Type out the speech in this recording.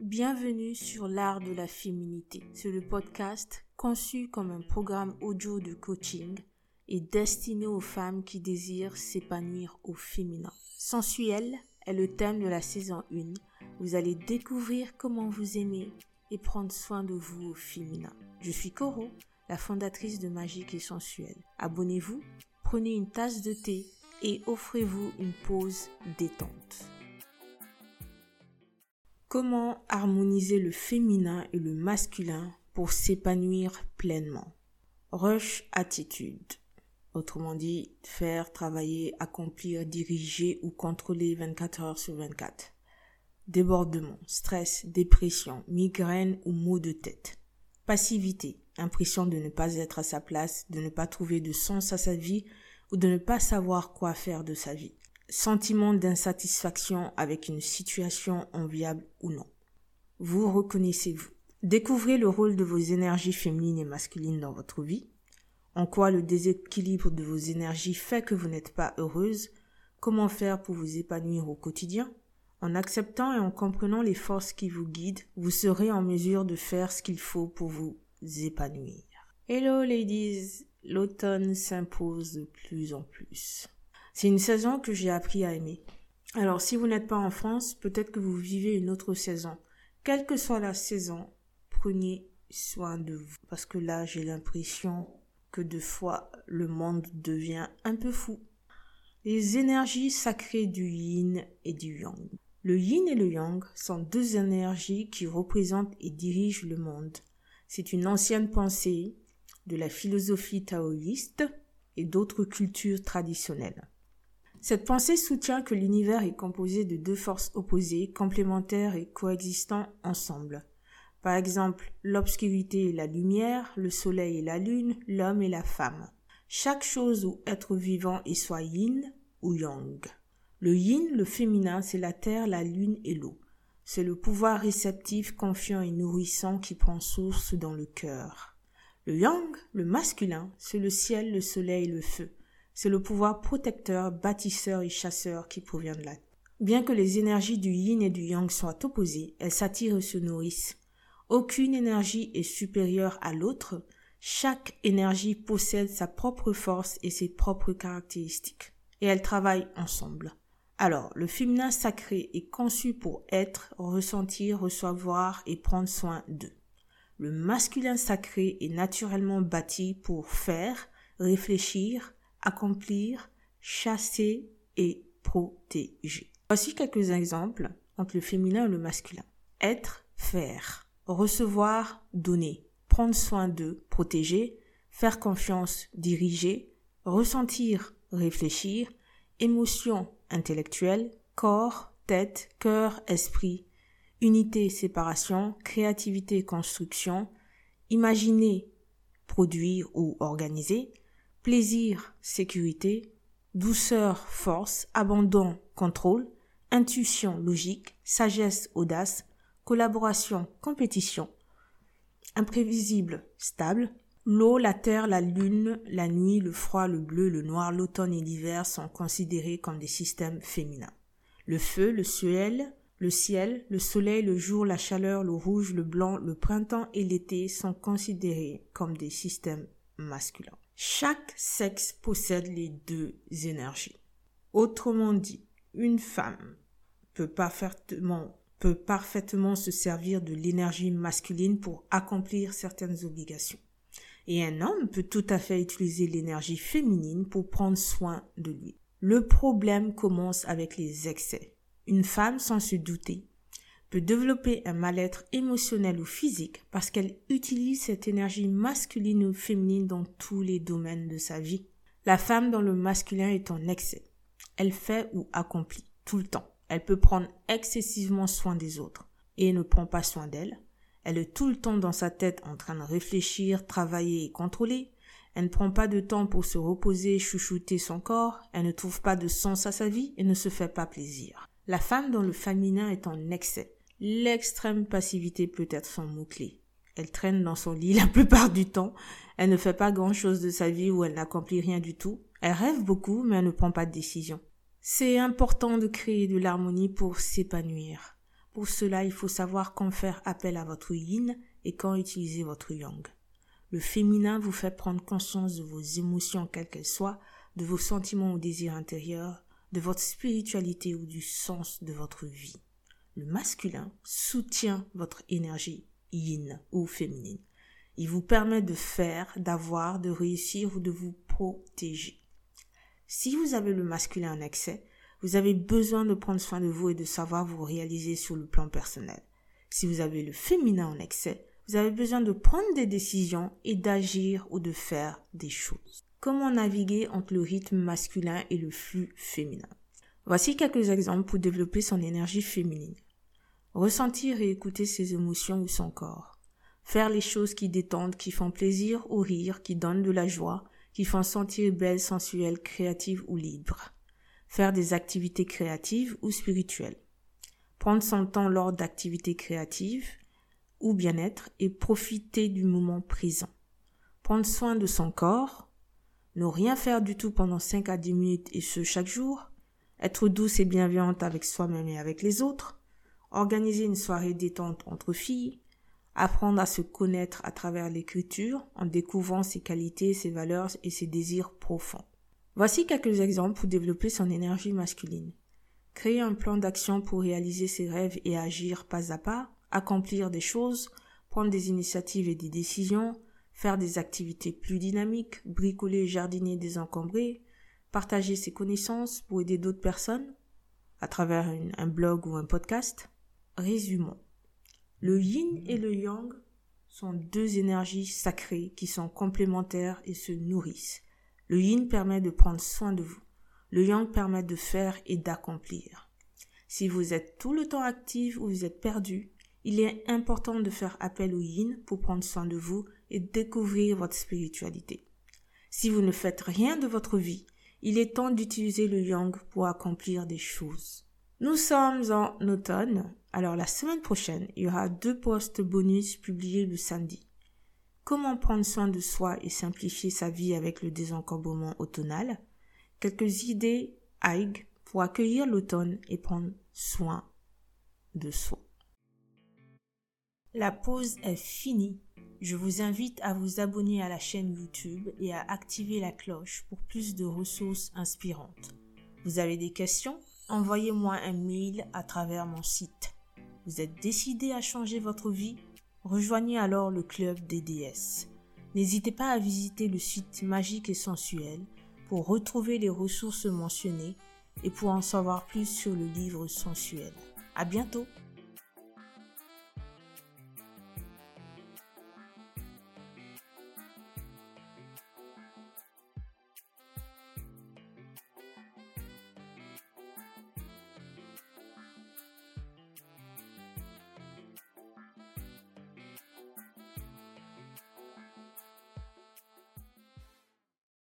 bienvenue sur l'art de la féminité. C'est le podcast conçu comme un programme audio de coaching et destiné aux femmes qui désirent s'épanouir au féminin. Sensuel est le thème de la saison 1. Vous allez découvrir comment vous aimer et prendre soin de vous au féminin. Je suis Coro, la fondatrice de Magique et Sensuel. Abonnez-vous, prenez une tasse de thé et offrez-vous une pause détente. Comment harmoniser le féminin et le masculin pour s'épanouir pleinement Rush attitude. Autrement dit, faire, travailler, accomplir, diriger ou contrôler 24 heures sur 24. Débordement, stress, dépression, migraine ou maux de tête. Passivité, impression de ne pas être à sa place, de ne pas trouver de sens à sa vie ou de ne pas savoir quoi faire de sa vie sentiment d'insatisfaction avec une situation enviable ou non. Vous reconnaissez-vous? Découvrez le rôle de vos énergies féminines et masculines dans votre vie, en quoi le déséquilibre de vos énergies fait que vous n'êtes pas heureuse, comment faire pour vous épanouir au quotidien? En acceptant et en comprenant les forces qui vous guident, vous serez en mesure de faire ce qu'il faut pour vous épanouir. Hello ladies, l'automne s'impose de plus en plus. C'est une saison que j'ai appris à aimer. Alors si vous n'êtes pas en France, peut-être que vous vivez une autre saison. Quelle que soit la saison, prenez soin de vous. Parce que là, j'ai l'impression que de fois, le monde devient un peu fou. Les énergies sacrées du yin et du yang. Le yin et le yang sont deux énergies qui représentent et dirigent le monde. C'est une ancienne pensée de la philosophie taoïste et d'autres cultures traditionnelles. Cette pensée soutient que l'univers est composé de deux forces opposées, complémentaires et coexistant ensemble. Par exemple, l'obscurité et la lumière, le soleil et la lune, l'homme et la femme. Chaque chose ou être vivant est soit yin ou yang. Le yin, le féminin, c'est la terre, la lune et l'eau. C'est le pouvoir réceptif, confiant et nourrissant qui prend source dans le cœur. Le yang, le masculin, c'est le ciel, le soleil et le feu. C'est le pouvoir protecteur, bâtisseur et chasseur qui provient de là. Bien que les énergies du yin et du yang soient opposées, elles s'attirent et se nourrissent. Aucune énergie est supérieure à l'autre, chaque énergie possède sa propre force et ses propres caractéristiques, et elles travaillent ensemble. Alors, le féminin sacré est conçu pour être, ressentir, recevoir et prendre soin d'eux. Le masculin sacré est naturellement bâti pour faire, réfléchir, accomplir, chasser et protéger. Voici quelques exemples entre le féminin et le masculin. Être, faire. Recevoir, donner. Prendre soin de, protéger. Faire confiance, diriger. Ressentir, réfléchir. Émotion, intellectuelle. Corps, tête, cœur, esprit. Unité, séparation. Créativité, construction. Imaginer, produire ou organiser plaisir, sécurité, douceur, force, abandon, contrôle, intuition, logique, sagesse, audace, collaboration, compétition, imprévisible, stable, l'eau, la terre, la lune, la nuit, le froid, le bleu, le noir, l'automne et l'hiver sont considérés comme des systèmes féminins. Le feu, le ciel, le ciel, le soleil, le jour, la chaleur, le rouge, le blanc, le printemps et l'été sont considérés comme des systèmes masculins. Chaque sexe possède les deux énergies. Autrement dit, une femme peut parfaitement, se servir de l'énergie masculine pour accomplir certaines obligations. Et un homme peut tout à fait utiliser l'énergie féminine pour prendre soin de lui. Le problème commence avec les excès. Une femme, sans se douter, peut développer un mal-être émotionnel ou physique parce qu'elle utilise cette énergie masculine ou féminine dans tous les domaines de sa vie. La femme dans le masculin est en excès. Elle fait ou accomplit tout le temps. Elle peut prendre excessivement soin des autres et ne prend pas soin d'elle. Elle est tout le temps dans sa tête en train de réfléchir, travailler et contrôler. Elle ne prend pas de temps pour se reposer, chouchouter son corps. Elle ne trouve pas de sens à sa vie et ne se fait pas plaisir. La femme dans le féminin est en excès. L'extrême passivité peut être son mot-clé. Elle traîne dans son lit la plupart du temps. Elle ne fait pas grand-chose de sa vie ou elle n'accomplit rien du tout. Elle rêve beaucoup, mais elle ne prend pas de décision. C'est important de créer de l'harmonie pour s'épanouir. Pour cela, il faut savoir quand faire appel à votre yin et quand utiliser votre yang. Le féminin vous fait prendre conscience de vos émotions, quelles qu'elles soient, de vos sentiments ou désirs intérieurs, de votre spiritualité ou du sens de votre vie. Masculin soutient votre énergie yin ou féminine. Il vous permet de faire, d'avoir, de réussir ou de vous protéger. Si vous avez le masculin en excès, vous avez besoin de prendre soin de vous et de savoir vous réaliser sur le plan personnel. Si vous avez le féminin en excès, vous avez besoin de prendre des décisions et d'agir ou de faire des choses. Comment naviguer entre le rythme masculin et le flux féminin? Voici quelques exemples pour développer son énergie féminine. Ressentir et écouter ses émotions ou son corps. Faire les choses qui détendent, qui font plaisir ou rire, qui donnent de la joie, qui font sentir belle, sensuelle, créative ou libre. Faire des activités créatives ou spirituelles, prendre son temps lors d'activités créatives ou bien-être et profiter du moment présent, prendre soin de son corps, ne rien faire du tout pendant 5 à 10 minutes et ce chaque jour, être douce et bienveillante avec soi-même et avec les autres, organiser une soirée détente entre filles, apprendre à se connaître à travers l'écriture en découvrant ses qualités, ses valeurs et ses désirs profonds. Voici quelques exemples pour développer son énergie masculine. Créer un plan d'action pour réaliser ses rêves et agir pas à pas, accomplir des choses, prendre des initiatives et des décisions, faire des activités plus dynamiques, bricoler, jardiner, désencombrer, partager ses connaissances pour aider d'autres personnes à travers un blog ou un podcast. Résumons. Le yin et le yang sont deux énergies sacrées qui sont complémentaires et se nourrissent. Le yin permet de prendre soin de vous. Le yang permet de faire et d'accomplir. Si vous êtes tout le temps actif ou vous êtes perdu, il est important de faire appel au yin pour prendre soin de vous et découvrir votre spiritualité. Si vous ne faites rien de votre vie, il est temps d'utiliser le yang pour accomplir des choses. Nous sommes en automne, alors la semaine prochaine, il y aura deux postes bonus publiés le samedi. Comment prendre soin de soi et simplifier sa vie avec le désencombrement automnal? Quelques idées AIG pour accueillir l'automne et prendre soin de soi. La pause est finie. Je vous invite à vous abonner à la chaîne YouTube et à activer la cloche pour plus de ressources inspirantes. Vous avez des questions? Envoyez-moi un mail à travers mon site. Vous êtes décidé à changer votre vie? Rejoignez alors le club des déesses. N'hésitez pas à visiter le site magique et sensuel pour retrouver les ressources mentionnées et pour en savoir plus sur le livre sensuel. À bientôt!